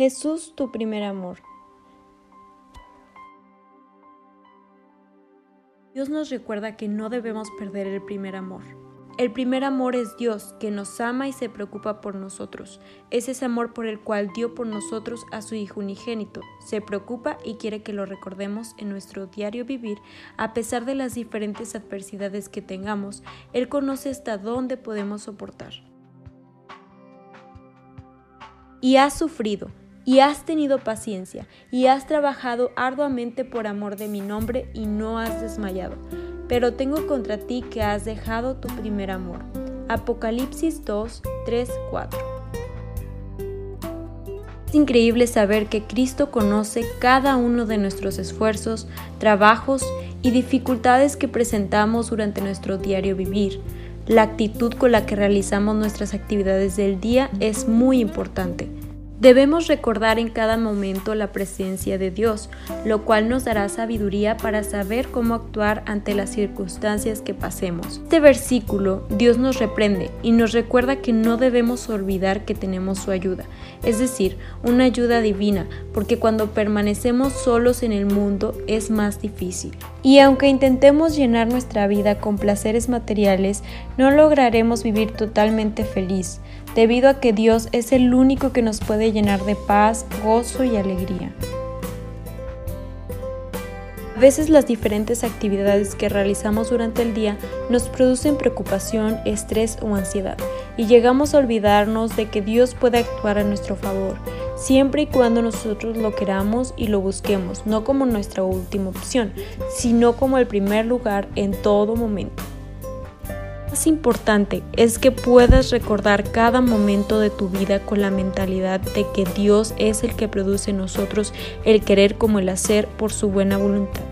Jesús, tu primer amor. Dios nos recuerda que no debemos perder el primer amor. El primer amor es Dios, que nos ama y se preocupa por nosotros. Es ese amor por el cual dio por nosotros a su Hijo unigénito. Se preocupa y quiere que lo recordemos en nuestro diario vivir, a pesar de las diferentes adversidades que tengamos. Él conoce hasta dónde podemos soportar. Y has sufrido, y has tenido paciencia, y has trabajado arduamente por amor de mi nombre, y no has desmayado. Pero tengo contra ti que has dejado tu primer amor. Apocalipsis 2, 3, 4. Es increíble saber que Cristo conoce cada uno de nuestros esfuerzos, trabajos y dificultades que presentamos durante nuestro diario vivir. La actitud con la que realizamos nuestras actividades del día es muy importante. Debemos recordar en cada momento la presencia de Dios, lo cual nos dará sabiduría para saber cómo actuar ante las circunstancias que pasemos. Este versículo Dios nos reprende y nos recuerda que no debemos olvidar que tenemos su ayuda, es decir, una ayuda divina, porque cuando permanecemos solos en el mundo es más difícil. Y aunque intentemos llenar nuestra vida con placeres materiales, no lograremos vivir totalmente feliz debido a que Dios es el único que nos puede llenar de paz, gozo y alegría. A veces las diferentes actividades que realizamos durante el día nos producen preocupación, estrés o ansiedad y llegamos a olvidarnos de que Dios puede actuar a nuestro favor, siempre y cuando nosotros lo queramos y lo busquemos, no como nuestra última opción, sino como el primer lugar en todo momento más importante es que puedas recordar cada momento de tu vida con la mentalidad de que Dios es el que produce en nosotros el querer como el hacer por su buena voluntad.